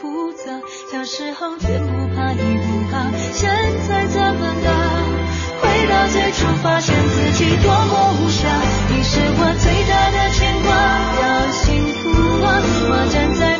复杂。小时候天不怕地不怕，现在怎么了？回到最初，发现自己多么无暇。你是我最大的牵挂，要幸福啊，我站在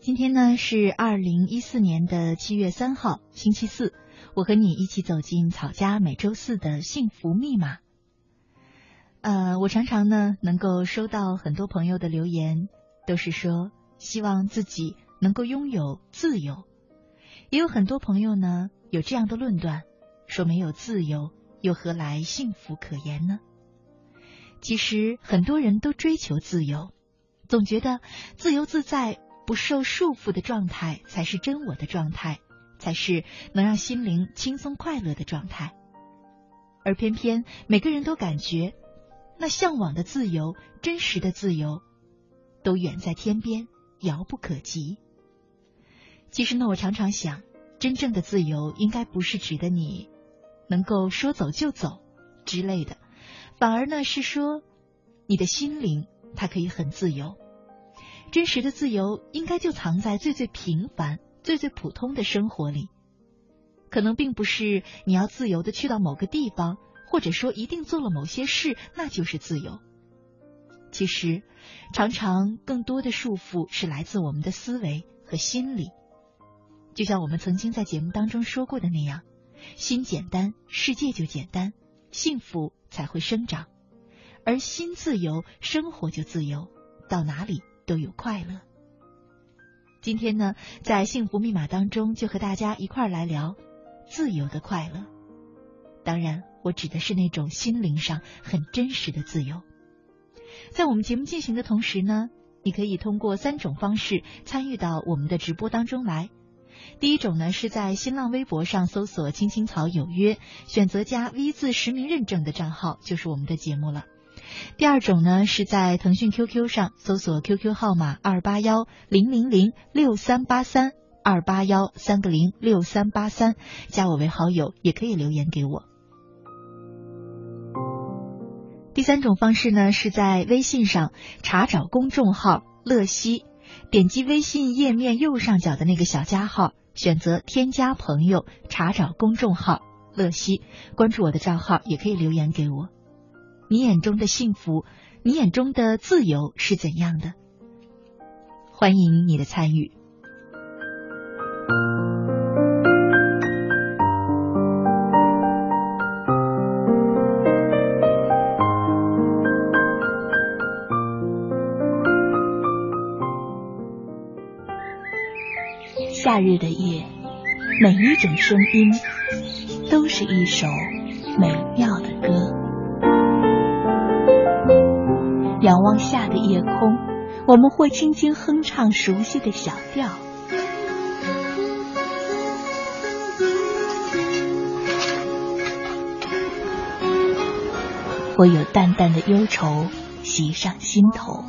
今天呢是二零一四年的七月三号，星期四，我和你一起走进草家每周四的幸福密码。呃，我常常呢能够收到很多朋友的留言，都是说希望自己能够拥有自由。也有很多朋友呢有这样的论断，说没有自由又何来幸福可言呢？其实很多人都追求自由，总觉得自由自在。不受束缚的状态才是真我的状态，才是能让心灵轻松快乐的状态。而偏偏每个人都感觉，那向往的自由、真实的自由，都远在天边，遥不可及。其实呢，我常常想，真正的自由应该不是指的你能够说走就走之类的，反而呢是说，你的心灵它可以很自由。真实的自由应该就藏在最最平凡、最最普通的生活里。可能并不是你要自由的去到某个地方，或者说一定做了某些事，那就是自由。其实，常常更多的束缚是来自我们的思维和心理。就像我们曾经在节目当中说过的那样，心简单，世界就简单，幸福才会生长。而心自由，生活就自由，到哪里？都有快乐。今天呢，在幸福密码当中，就和大家一块儿来聊自由的快乐。当然，我指的是那种心灵上很真实的自由。在我们节目进行的同时呢，你可以通过三种方式参与到我们的直播当中来。第一种呢是在新浪微博上搜索“青青草有约”，选择加 V 字实名认证的账号就是我们的节目了。第二种呢是在腾讯 QQ 上搜索 QQ 号码二八幺零零零六三八三二八幺三个零六三八三，加我为好友，也可以留言给我。第三种方式呢是在微信上查找公众号“乐西”，点击微信页面右上角的那个小加号，选择添加朋友，查找公众号“乐西”，关注我的账号，也可以留言给我。你眼中的幸福，你眼中的自由是怎样的？欢迎你的参与。夏日的夜，每一种声音都是一首美妙仰望下的夜空，我们会轻轻哼唱熟悉的小调，会有淡淡的忧愁袭上心头。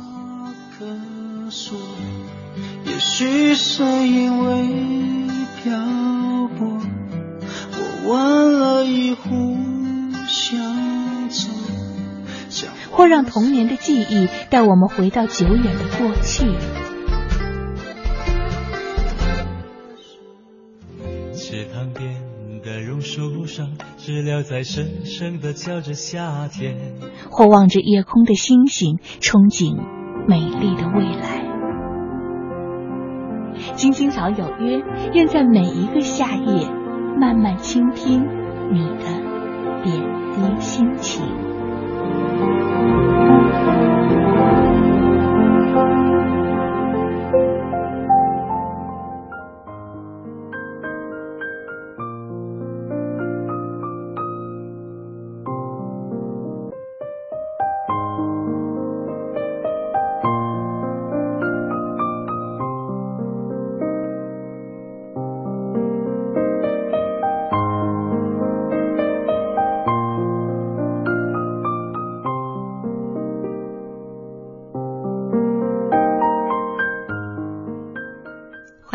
也许是因为漂泊，我问了一壶或让童年的记忆带我们回到久远的过去。池塘边的榕树上，知了在声声的叫着夏天。或望着夜空的星星，憧憬美丽的未来。青青草有约，愿在每一个夏夜，慢慢倾听你的点滴心情。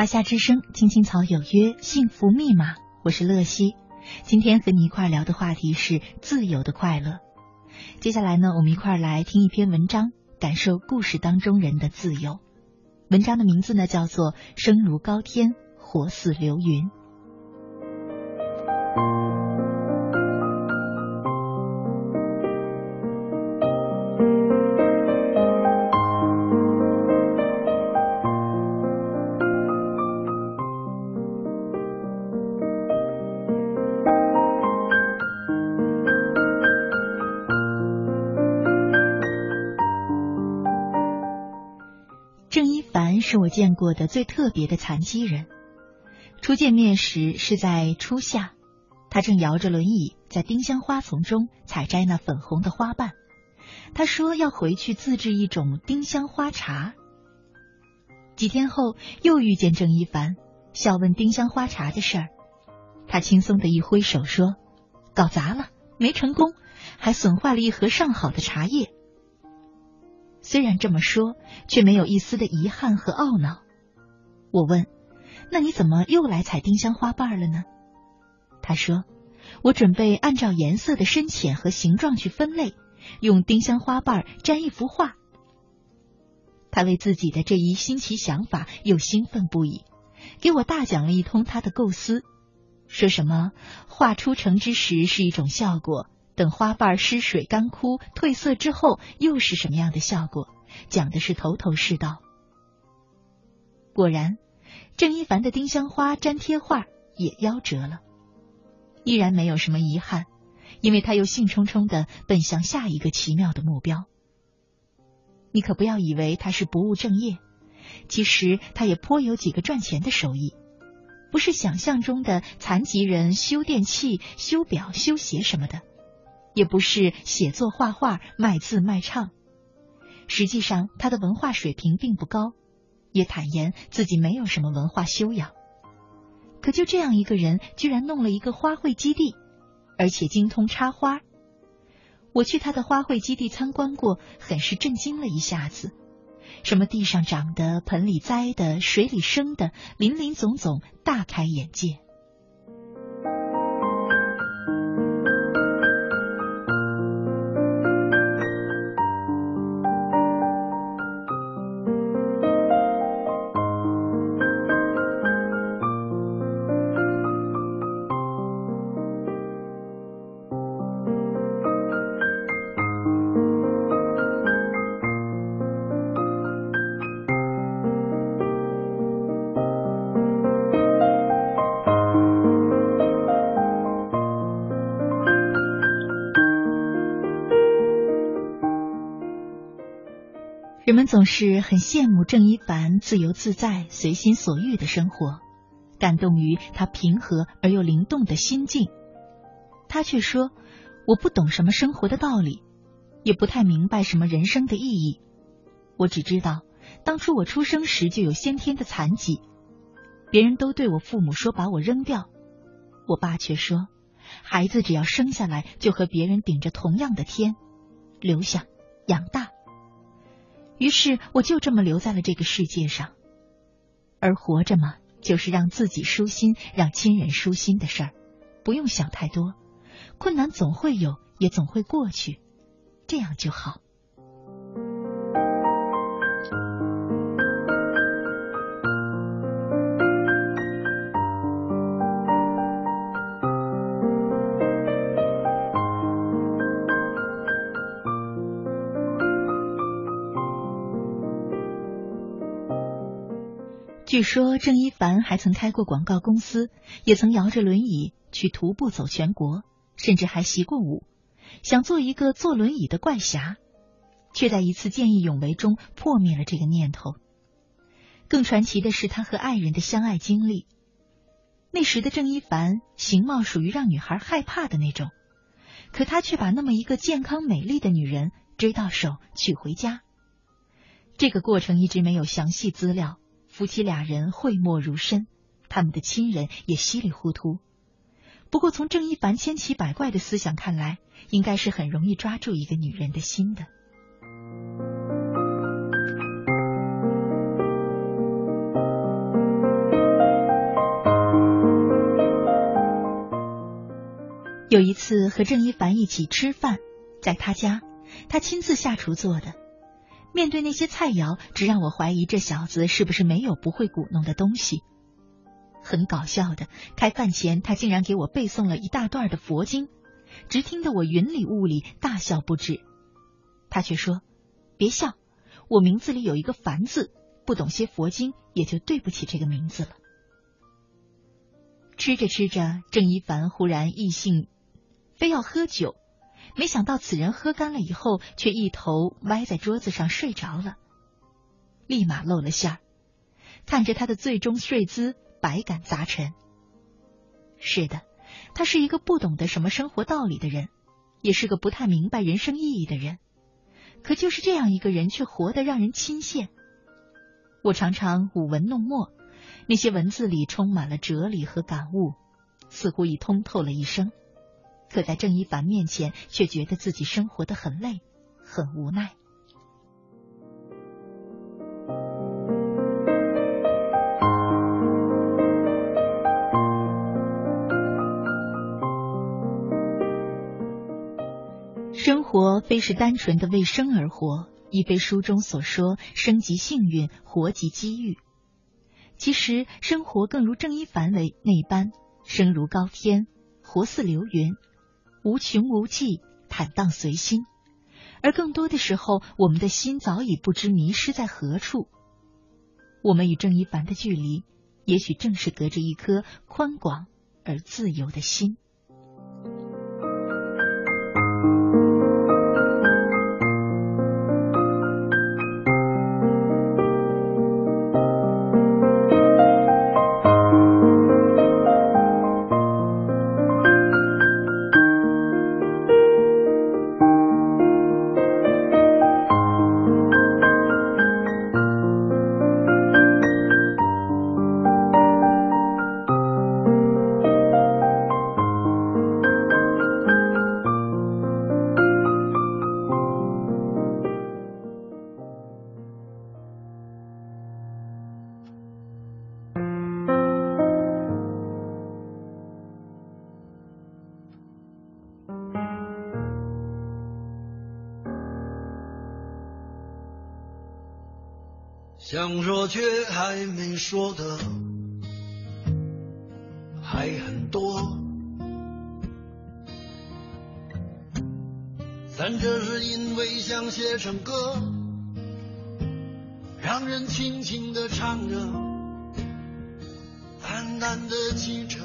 夏之声，青青草有约，幸福密码，我是乐西。今天和你一块聊的话题是自由的快乐。接下来呢，我们一块来听一篇文章，感受故事当中人的自由。文章的名字呢叫做《生如高天，活似流云》。过的最特别的残疾人。初见面时是在初夏，他正摇着轮椅在丁香花丛中采摘那粉红的花瓣。他说要回去自制一种丁香花茶。几天后又遇见郑一凡，笑问丁香花茶的事儿。他轻松的一挥手说：“搞砸了，没成功，还损坏了一盒上好的茶叶。”虽然这么说，却没有一丝的遗憾和懊恼。我问：“那你怎么又来采丁香花瓣了呢？”他说：“我准备按照颜色的深浅和形状去分类，用丁香花瓣粘一幅画。”他为自己的这一新奇想法又兴奋不已，给我大讲了一通他的构思，说什么画出成之时是一种效果。等花瓣失水干枯褪色之后，又是什么样的效果？讲的是头头是道。果然，郑一凡的丁香花粘贴画也夭折了，依然没有什么遗憾，因为他又兴冲冲的奔向下一个奇妙的目标。你可不要以为他是不务正业，其实他也颇有几个赚钱的手艺，不是想象中的残疾人修电器、修表、修鞋什么的。也不是写作、画画、卖字、卖唱。实际上，他的文化水平并不高，也坦言自己没有什么文化修养。可就这样一个人，居然弄了一个花卉基地，而且精通插花。我去他的花卉基地参观过，很是震惊了一下子。什么地上长的、盆里栽的、水里生的，林林总总，大开眼界。我们总是很羡慕郑一凡自由自在、随心所欲的生活，感动于他平和而又灵动的心境。他却说：“我不懂什么生活的道理，也不太明白什么人生的意义。我只知道，当初我出生时就有先天的残疾，别人都对我父母说把我扔掉，我爸却说，孩子只要生下来就和别人顶着同样的天，留下养大。”于是我就这么留在了这个世界上，而活着嘛，就是让自己舒心，让亲人舒心的事儿，不用想太多。困难总会有，也总会过去，这样就好。据说郑一凡还曾开过广告公司，也曾摇着轮椅去徒步走全国，甚至还习过武，想做一个坐轮椅的怪侠，却在一次见义勇为中破灭了这个念头。更传奇的是他和爱人的相爱经历。那时的郑一凡形貌属于让女孩害怕的那种，可他却把那么一个健康美丽的女人追到手娶回家。这个过程一直没有详细资料。夫妻俩人讳莫如深，他们的亲人也稀里糊涂。不过，从郑一凡千奇百怪的思想看来，应该是很容易抓住一个女人的心的。有一次和郑一凡一起吃饭，在他家，他亲自下厨做的。面对那些菜肴，只让我怀疑这小子是不是没有不会鼓弄的东西。很搞笑的，开饭前他竟然给我背诵了一大段的佛经，直听得我云里雾里，大笑不止。他却说：“别笑，我名字里有一个凡字，不懂些佛经，也就对不起这个名字了。”吃着吃着，郑一凡忽然异兴，非要喝酒。没想到此人喝干了以后，却一头歪在桌子上睡着了，立马露了馅儿。看着他的最终睡姿，百感杂陈。是的，他是一个不懂得什么生活道理的人，也是个不太明白人生意义的人。可就是这样一个人，却活得让人亲羡。我常常舞文弄墨，那些文字里充满了哲理和感悟，似乎已通透了一生。可在郑一凡面前，却觉得自己生活的很累，很无奈。生活非是单纯的为生而活，亦非书中所说生即幸运，活即机遇。其实，生活更如郑一凡为那般，生如高天，活似流云。无穷无际，坦荡随心，而更多的时候，我们的心早已不知迷失在何处。我们与郑一凡的距离，也许正是隔着一颗宽广而自由的心。说的还很多，但这是因为想写成歌，让人轻轻地唱着，淡淡的记着，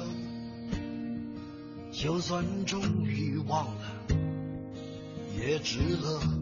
就算终于忘了，也值了。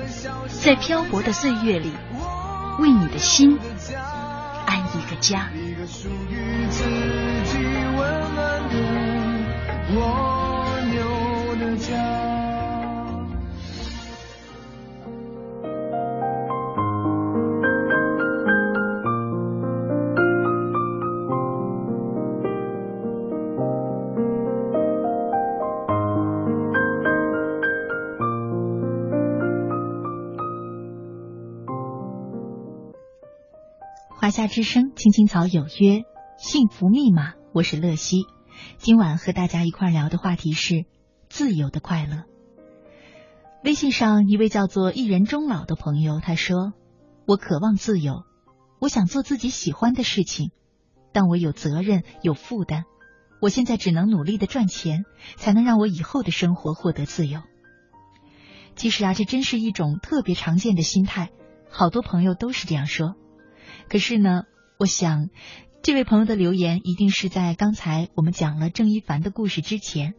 在漂泊的岁月里，为你的心安一个家。一个属于自己温暖的我夏之声，青青草有约，幸福密码，我是乐西。今晚和大家一块聊的话题是自由的快乐。微信上一位叫做一人终老的朋友，他说：“我渴望自由，我想做自己喜欢的事情，但我有责任，有负担。我现在只能努力的赚钱，才能让我以后的生活获得自由。”其实啊，这真是一种特别常见的心态，好多朋友都是这样说。可是呢，我想，这位朋友的留言一定是在刚才我们讲了郑一凡的故事之前，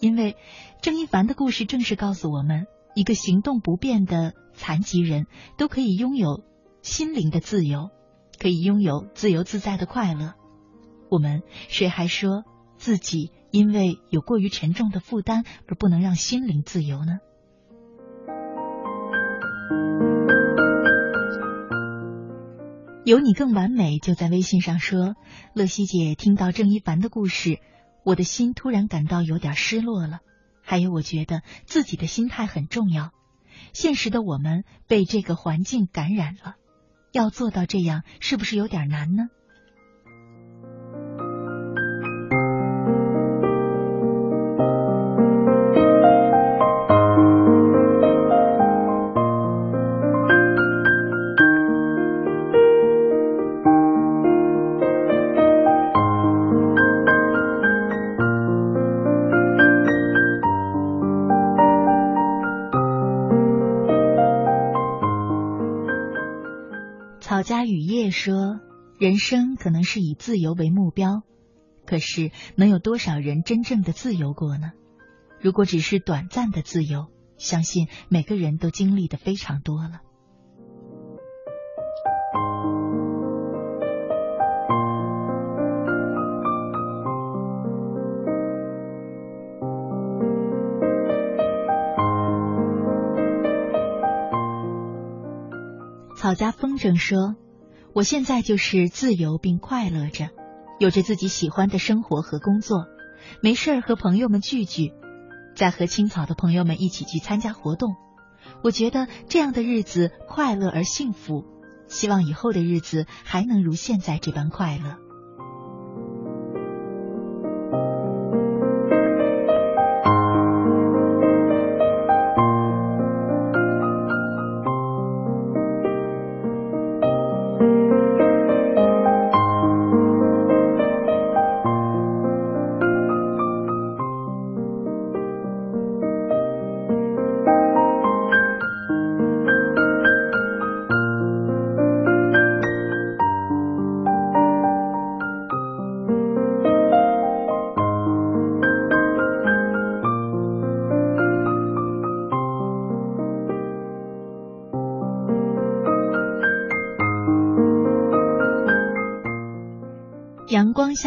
因为郑一凡的故事正是告诉我们，一个行动不便的残疾人都可以拥有心灵的自由，可以拥有自由自在的快乐。我们谁还说自己因为有过于沉重的负担而不能让心灵自由呢？有你更完美，就在微信上说，乐西姐听到郑一凡的故事，我的心突然感到有点失落了。还有，我觉得自己的心态很重要。现实的我们被这个环境感染了，要做到这样，是不是有点难呢？人生可能是以自由为目标，可是能有多少人真正的自由过呢？如果只是短暂的自由，相信每个人都经历的非常多了。”草家风筝说：“我现在就是自由并快乐着，有着自己喜欢的生活和工作，没事儿和朋友们聚聚，再和青草的朋友们一起去参加活动。我觉得这样的日子快乐而幸福，希望以后的日子还能如现在这般快乐。”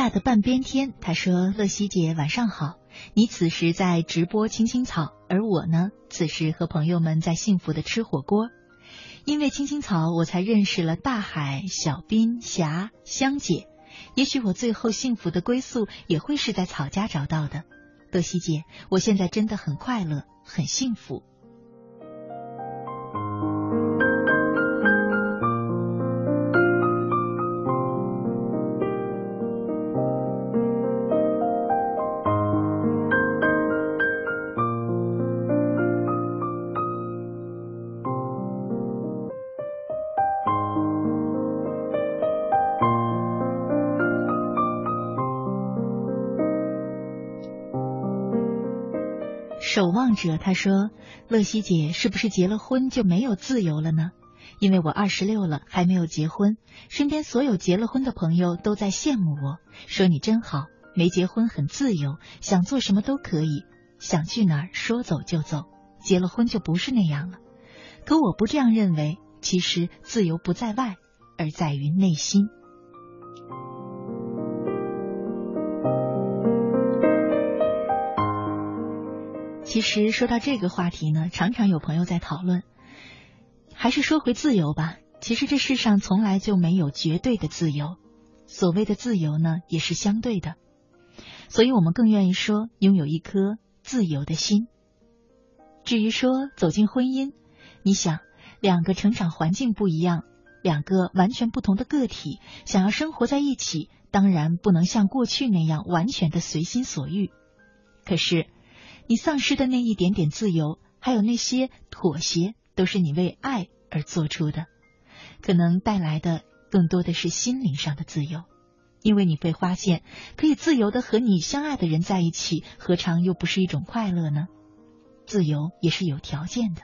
的半边天，他说：“乐西姐晚上好，你此时在直播青青草，而我呢，此时和朋友们在幸福的吃火锅。因为青青草，我才认识了大海、小斌、霞、香姐。也许我最后幸福的归宿，也会是在草家找到的。乐西姐，我现在真的很快乐，很幸福。者他说：“乐西姐是不是结了婚就没有自由了呢？因为我二十六了还没有结婚，身边所有结了婚的朋友都在羡慕我，说你真好，没结婚很自由，想做什么都可以，想去哪儿说走就走。结了婚就不是那样了。可我不这样认为，其实自由不在外，而在于内心。”其实说到这个话题呢，常常有朋友在讨论。还是说回自由吧，其实这世上从来就没有绝对的自由，所谓的自由呢，也是相对的。所以我们更愿意说，拥有一颗自由的心。至于说走进婚姻，你想，两个成长环境不一样，两个完全不同的个体，想要生活在一起，当然不能像过去那样完全的随心所欲。可是。你丧失的那一点点自由，还有那些妥协，都是你为爱而做出的，可能带来的更多的是心灵上的自由，因为你会发现，可以自由的和你相爱的人在一起，何尝又不是一种快乐呢？自由也是有条件的。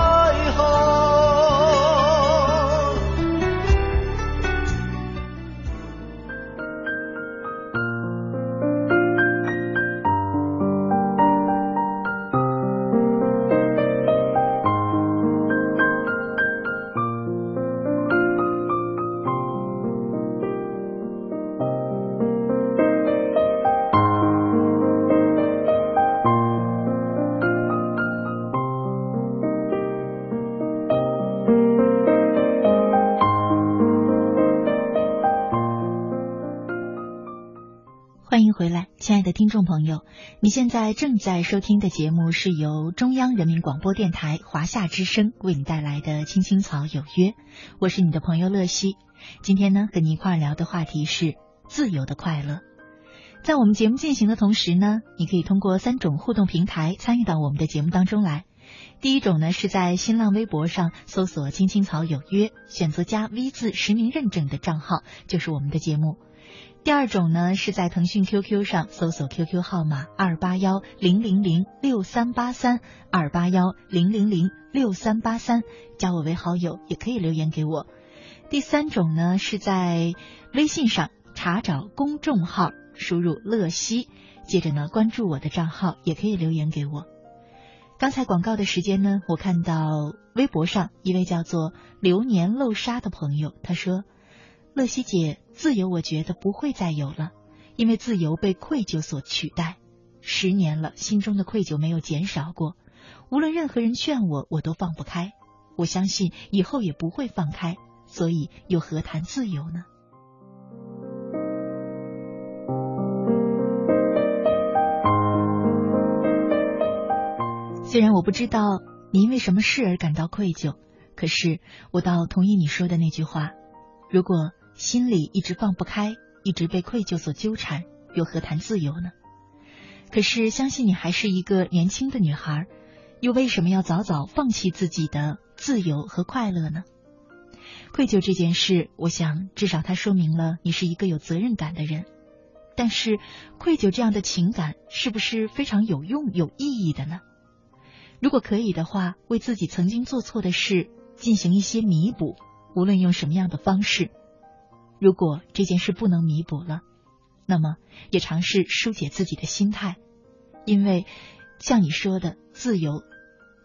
众朋友，你现在正在收听的节目是由中央人民广播电台华夏之声为你带来的《青青草有约》，我是你的朋友乐西。今天呢，和你一块儿聊的话题是自由的快乐。在我们节目进行的同时呢，你可以通过三种互动平台参与到我们的节目当中来。第一种呢，是在新浪微博上搜索“青青草有约”，选择加 V 字实名认证的账号，就是我们的节目。第二种呢，是在腾讯 QQ 上搜索 QQ 号码二八幺零零零六三八三二八幺零零零六三八三，加我为好友，也可以留言给我。第三种呢，是在微信上查找公众号，输入“乐西”，接着呢关注我的账号，也可以留言给我。刚才广告的时间呢，我看到微博上一位叫做“流年漏沙”的朋友，他说。乐西姐，自由我觉得不会再有了，因为自由被愧疚所取代。十年了，心中的愧疚没有减少过。无论任何人劝我，我都放不开。我相信以后也不会放开，所以又何谈自由呢？虽然我不知道你因为什么事而感到愧疚，可是我倒同意你说的那句话：如果。心里一直放不开，一直被愧疚所纠缠，又何谈自由呢？可是相信你还是一个年轻的女孩，又为什么要早早放弃自己的自由和快乐呢？愧疚这件事，我想至少它说明了你是一个有责任感的人。但是愧疚这样的情感是不是非常有用、有意义的呢？如果可以的话，为自己曾经做错的事进行一些弥补，无论用什么样的方式。如果这件事不能弥补了，那么也尝试疏解自己的心态，因为像你说的，自由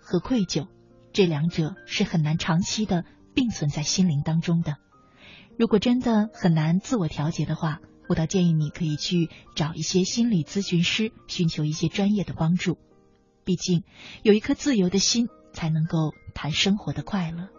和愧疚这两者是很难长期的并存在心灵当中的。如果真的很难自我调节的话，我倒建议你可以去找一些心理咨询师，寻求一些专业的帮助。毕竟有一颗自由的心，才能够谈生活的快乐。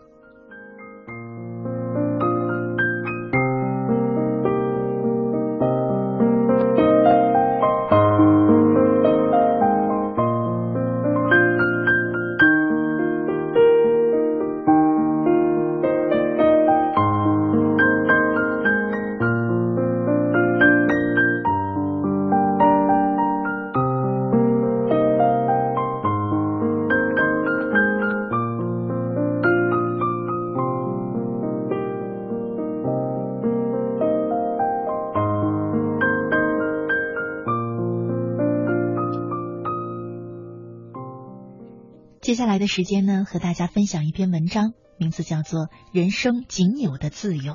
接下来的时间呢，和大家分享一篇文章，名字叫做《人生仅有的自由》。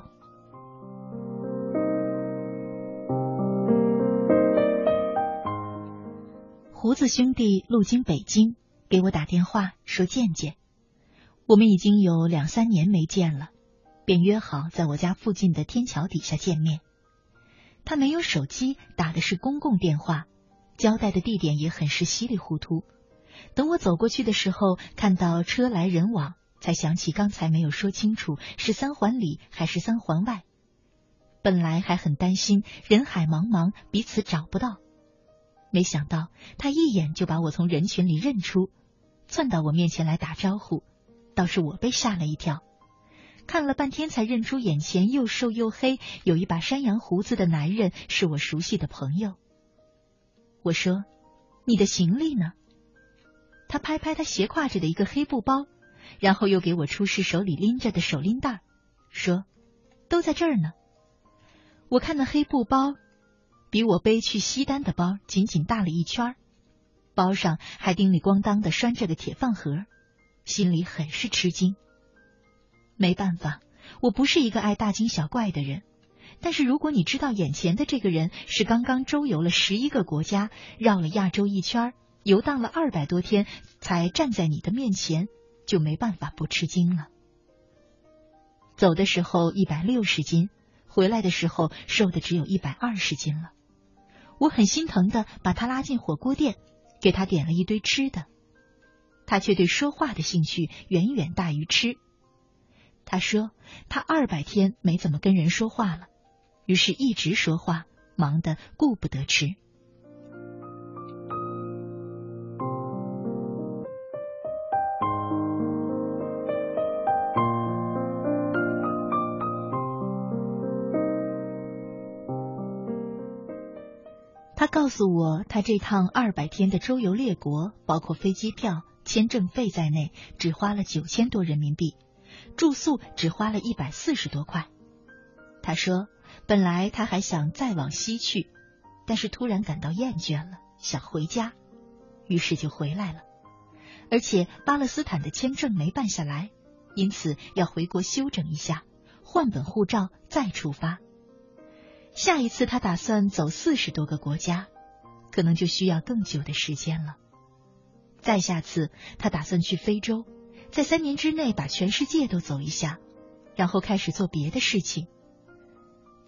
胡子兄弟路经北京，给我打电话说见见。我们已经有两三年没见了，便约好在我家附近的天桥底下见面。他没有手机，打的是公共电话，交代的地点也很是稀里糊涂。等我走过去的时候，看到车来人往，才想起刚才没有说清楚是三环里还是三环外。本来还很担心人海茫茫彼此找不到，没想到他一眼就把我从人群里认出，窜到我面前来打招呼，倒是我被吓了一跳，看了半天才认出眼前又瘦又黑、有一把山羊胡子的男人是我熟悉的朋友。我说：“你的行李呢？”他拍拍他斜挎着的一个黑布包，然后又给我出示手里拎着的手拎袋，说：“都在这儿呢。”我看那黑布包，比我背去西单的包仅仅大了一圈包上还叮里咣当的拴着个铁饭盒，心里很是吃惊。没办法，我不是一个爱大惊小怪的人，但是如果你知道眼前的这个人是刚刚周游了十一个国家，绕了亚洲一圈游荡了二百多天，才站在你的面前，就没办法不吃惊了。走的时候一百六十斤，回来的时候瘦的只有一百二十斤了。我很心疼的把他拉进火锅店，给他点了一堆吃的，他却对说话的兴趣远远大于吃。他说他二百天没怎么跟人说话了，于是一直说话，忙得顾不得吃。告诉我，他这趟二百天的周游列国，包括飞机票、签证费在内，只花了九千多人民币，住宿只花了一百四十多块。他说，本来他还想再往西去，但是突然感到厌倦了，想回家，于是就回来了。而且巴勒斯坦的签证没办下来，因此要回国休整一下，换本护照再出发。下一次他打算走四十多个国家，可能就需要更久的时间了。再下次他打算去非洲，在三年之内把全世界都走一下，然后开始做别的事情。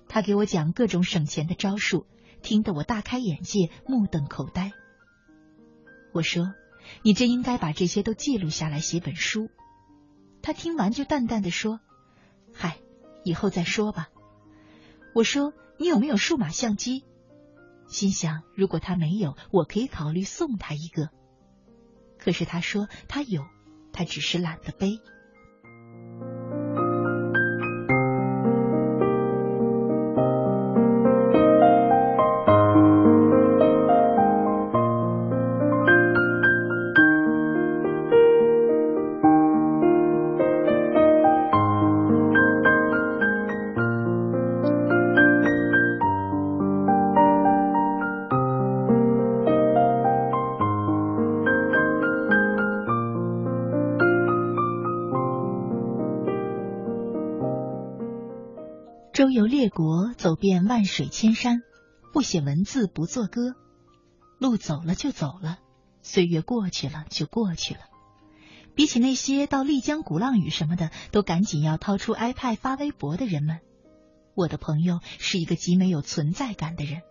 他给我讲各种省钱的招数，听得我大开眼界，目瞪口呆。我说：“你真应该把这些都记录下来，写本书。”他听完就淡淡的说：“嗨，以后再说吧。”我说。你有没有数码相机？心想，如果他没有，我可以考虑送他一个。可是他说他有，他只是懒得背。走遍万水千山，不写文字，不作歌，路走了就走了，岁月过去了就过去了。比起那些到丽江鼓浪屿什么的都赶紧要掏出 iPad 发微博的人们，我的朋友是一个极没有存在感的人。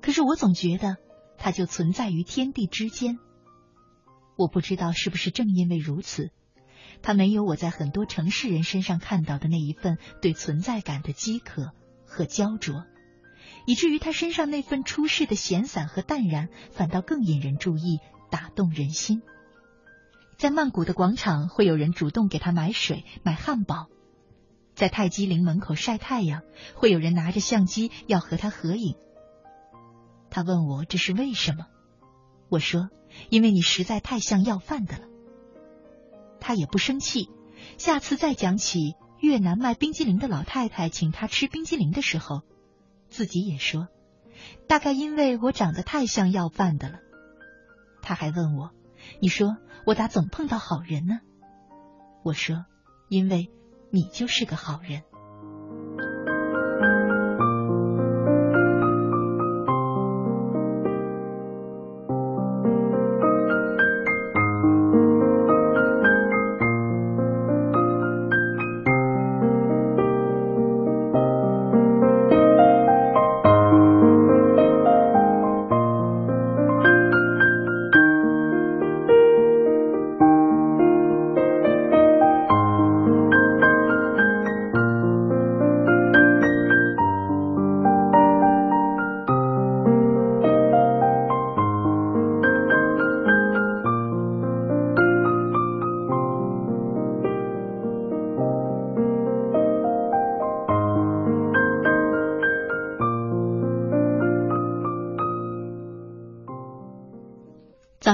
可是我总觉得他就存在于天地之间。我不知道是不是正因为如此。他没有我在很多城市人身上看到的那一份对存在感的饥渴和焦灼，以至于他身上那份出世的闲散和淡然，反倒更引人注意，打动人心。在曼谷的广场，会有人主动给他买水、买汉堡；在泰姬陵门口晒太阳，会有人拿着相机要和他合影。他问我这是为什么，我说：因为你实在太像要饭的了。他也不生气，下次再讲起越南卖冰激凌的老太太请他吃冰激凌的时候，自己也说，大概因为我长得太像要饭的了。他还问我，你说我咋总碰到好人呢？我说，因为你就是个好人。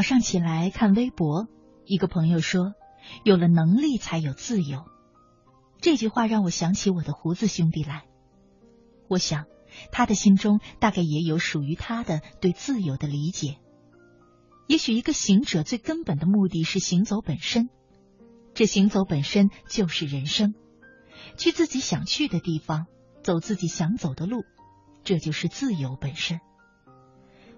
上起来看微博，一个朋友说：“有了能力才有自由。”这句话让我想起我的胡子兄弟来。我想，他的心中大概也有属于他的对自由的理解。也许一个行者最根本的目的是行走本身，这行走本身就是人生，去自己想去的地方，走自己想走的路，这就是自由本身。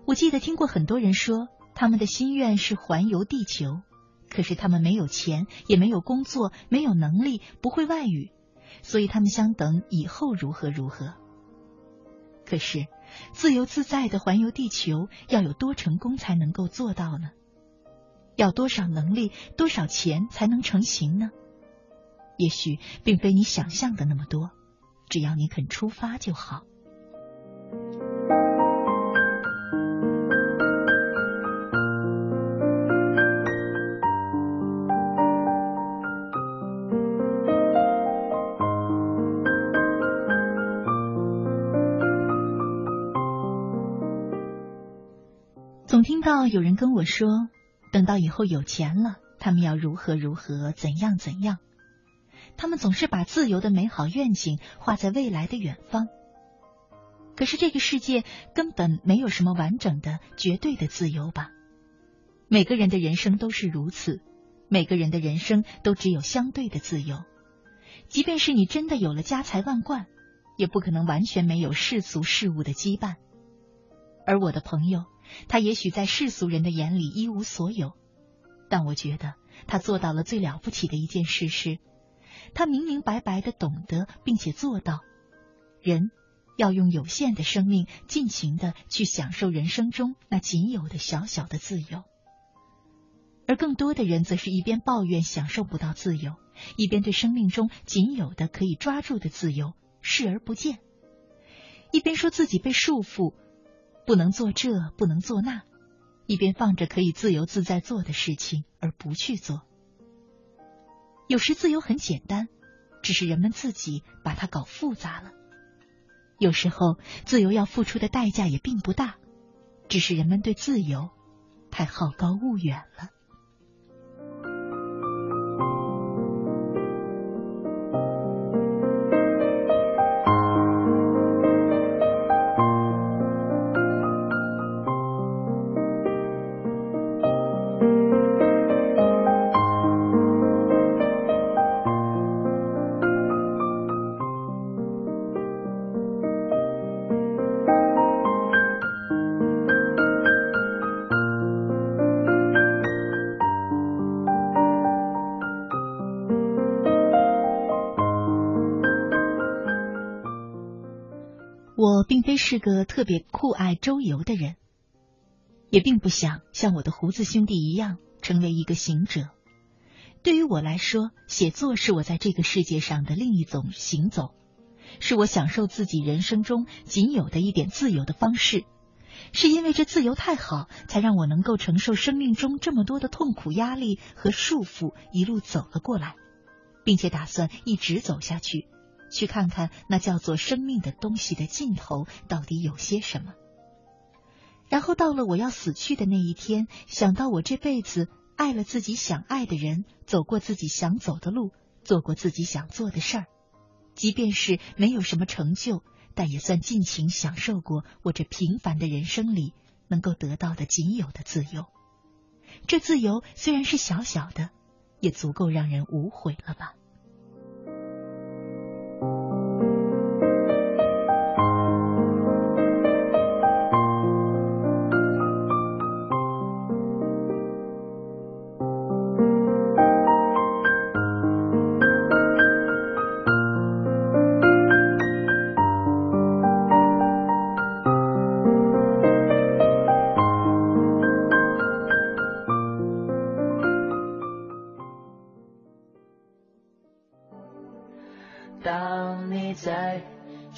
我记得听过很多人说。他们的心愿是环游地球，可是他们没有钱，也没有工作，没有能力，不会外语，所以他们想等以后如何如何。可是自由自在的环游地球要有多成功才能够做到呢？要多少能力、多少钱才能成行呢？也许并非你想象的那么多，只要你肯出发就好。有人跟我说，等到以后有钱了，他们要如何如何，怎样怎样。他们总是把自由的美好愿景画在未来的远方。可是这个世界根本没有什么完整的、绝对的自由吧？每个人的人生都是如此，每个人的人生都只有相对的自由。即便是你真的有了家财万贯，也不可能完全没有世俗事物的羁绊。而我的朋友。他也许在世俗人的眼里一无所有，但我觉得他做到了最了不起的一件事是，他明明白白的懂得并且做到，人要用有限的生命尽情的去享受人生中那仅有的小小的自由，而更多的人则是一边抱怨享受不到自由，一边对生命中仅有的可以抓住的自由视而不见，一边说自己被束缚。不能做这，不能做那，一边放着可以自由自在做的事情而不去做。有时自由很简单，只是人们自己把它搞复杂了；有时候自由要付出的代价也并不大，只是人们对自由太好高骛远了。是个特别酷爱周游的人，也并不想像我的胡子兄弟一样成为一个行者。对于我来说，写作是我在这个世界上的另一种行走，是我享受自己人生中仅有的一点自由的方式。是因为这自由太好，才让我能够承受生命中这么多的痛苦、压力和束缚，一路走了过来，并且打算一直走下去。去看看那叫做生命的东西的尽头到底有些什么。然后到了我要死去的那一天，想到我这辈子爱了自己想爱的人，走过自己想走的路，做过自己想做的事儿，即便是没有什么成就，但也算尽情享受过我这平凡的人生里能够得到的仅有的自由。这自由虽然是小小的，也足够让人无悔了吧。Thank you.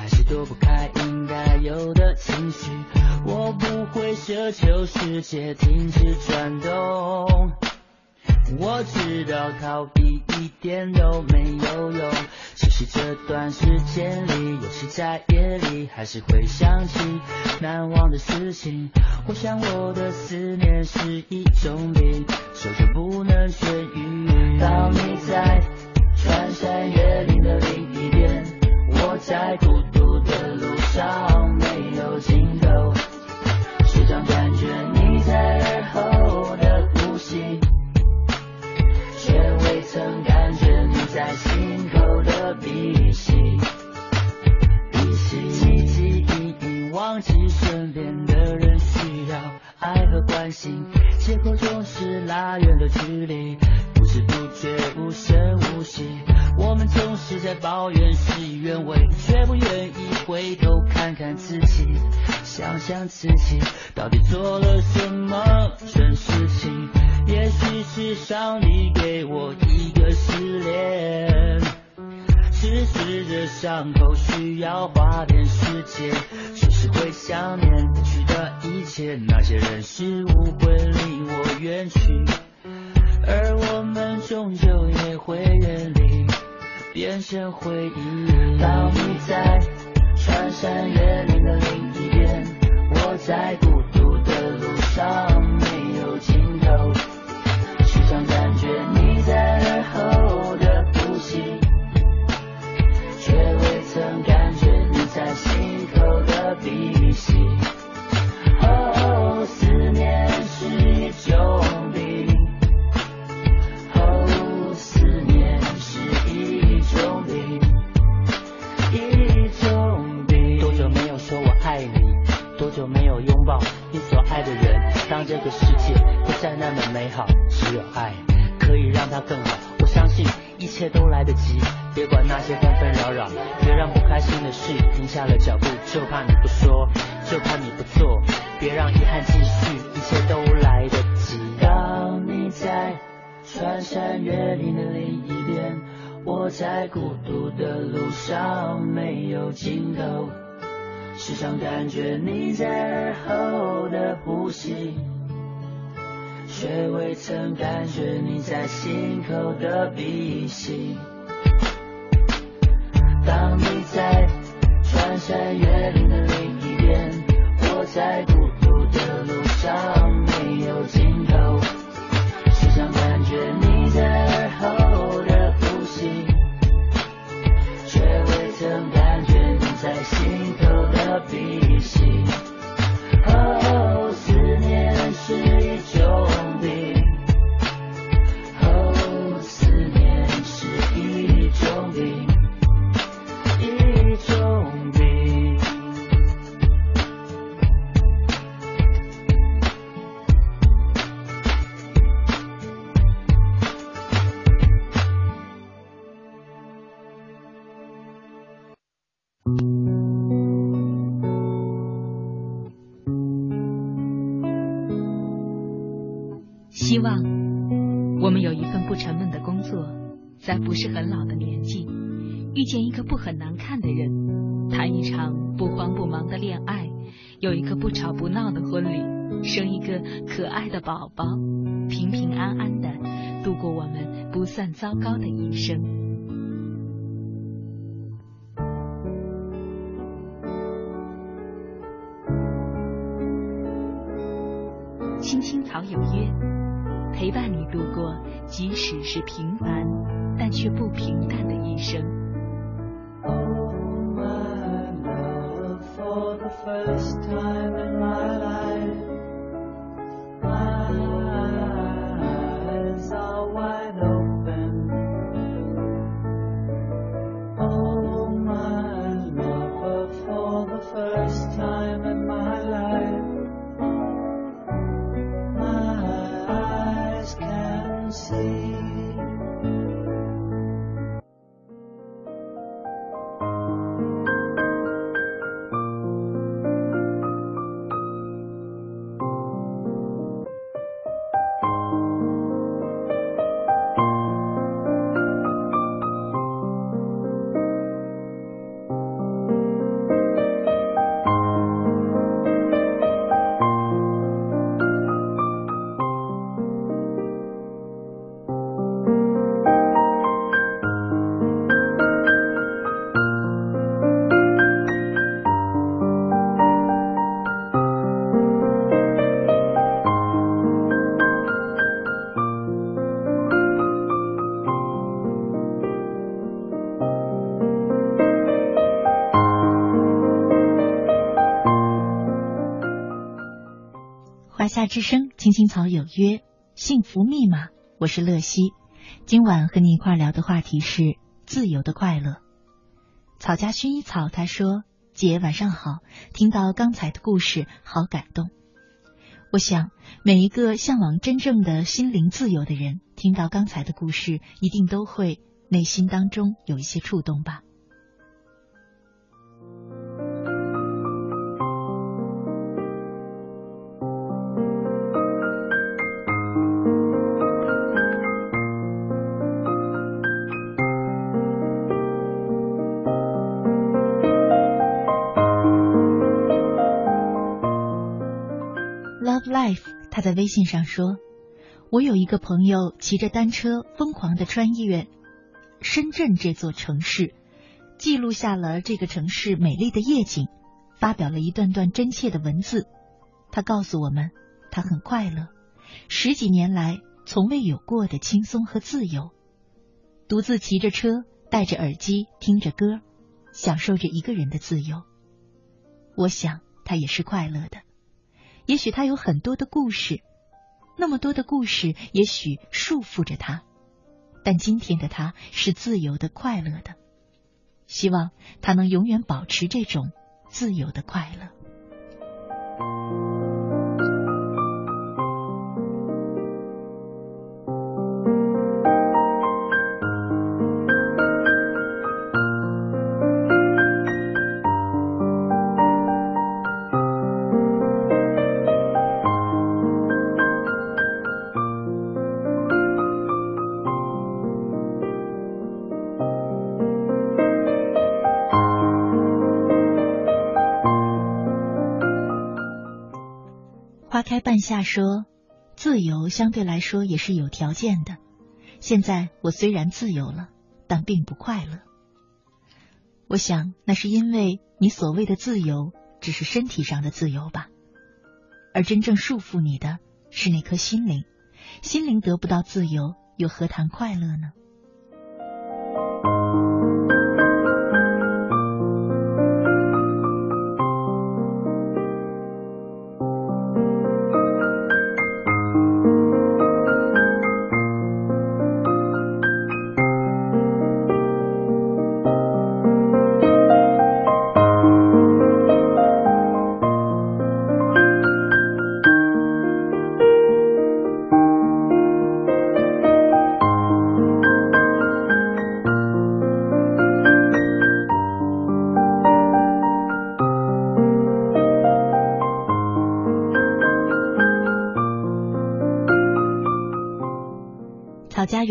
还是躲不开应该有的情绪，我不会奢求世界停止转动。我知道逃避一点都没有用，其实这段时间里，有时在夜里还是会想起难忘的事情。我想我的思念是一种病，久久不能痊愈。当你在穿山越岭的另一边，我在孤独的路上没有尽头，时常感觉你在耳后的呼吸，却未曾感觉你在心口的鼻息。一起记忆，忘记身边的人需要爱和关心。借口总是拉远了距离，知不觉无声无息。我们总是在抱怨事与愿违，却不愿意回头看看自己，想想自己到底做了什么蠢事情。也许是上帝给我一个失恋，只是这伤口需要花点时间，只是会想念过去的一切，那些人事物会离我远去，而我们终究也会远离，变成回忆。当你在穿山越岭的另一边，我在孤独的路上没有尽头，时常在世界不再那么美好，只有爱可以让它更好。我相信一切都来得及，别管那些纷纷扰扰，别让不开心的事停下了脚步，就怕你不说，就怕你不做，别让遗憾继续，一切都来得及。当你在穿山越岭的另一边，我在孤独的路上没有尽头，时常感觉你在耳后的呼吸，却未曾感觉你在心口的鼻息。当你在穿山越岭的另一边，我在孤独的路上糟糕的一生。青青草有约，陪伴你度过即使是平凡但却不平淡的一生。之声，青青草有约，幸福密码，我是乐西。今晚和你一块聊的话题是自由的快乐。草家薰衣草他说：“姐晚上好，听到刚才的故事，好感动。我想，每一个向往真正的心灵自由的人，听到刚才的故事，一定都会内心当中有一些触动吧。在微信上说：“我有一个朋友骑着单车疯狂的穿越深圳这座城市，记录下了这个城市美丽的夜景，发表了一段段真切的文字。他告诉我们，他很快乐，十几年来从未有过的轻松和自由，独自骑着车，戴着耳机听着歌，享受着一个人的自由。我想他也是快乐的。”也许他有很多的故事，那么多的故事，也许束缚着他，但今天的他是自由的、快乐的。希望他能永远保持这种自由的快乐。半夏说：“自由相对来说也是有条件的。现在我虽然自由了，但并不快乐。我想那是因为你所谓的自由只是身体上的自由吧，而真正束缚你的是那颗心灵。心灵得不到自由，又何谈快乐呢？”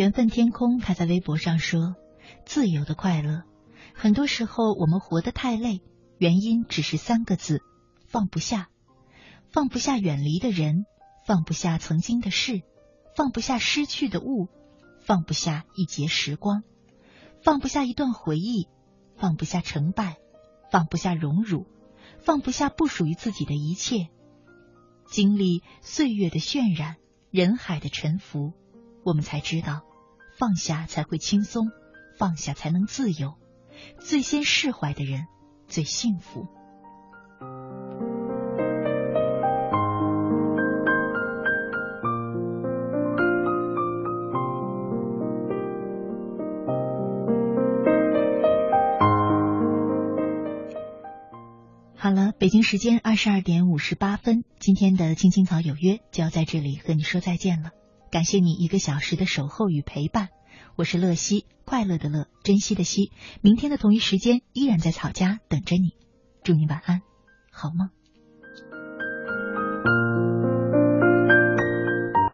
缘分天空，他在微博上说：“自由的快乐，很多时候我们活得太累，原因只是三个字：放不下。放不下远离的人，放不下曾经的事，放不下失去的物，放不下一节时光，放不下一段回忆，放不下成败，放不下荣辱，放不下不属于自己的一切。经历岁月的渲染，人海的沉浮，我们才知道。”放下才会轻松，放下才能自由。最先释怀的人最幸福。好了，北京时间二十二点五十八分，今天的青青草有约就要在这里和你说再见了。感谢你一个小时的守候与陪伴，我是乐西，快乐的乐，珍惜的惜。明天的同一时间依然在草家等着你，祝你晚安，好梦。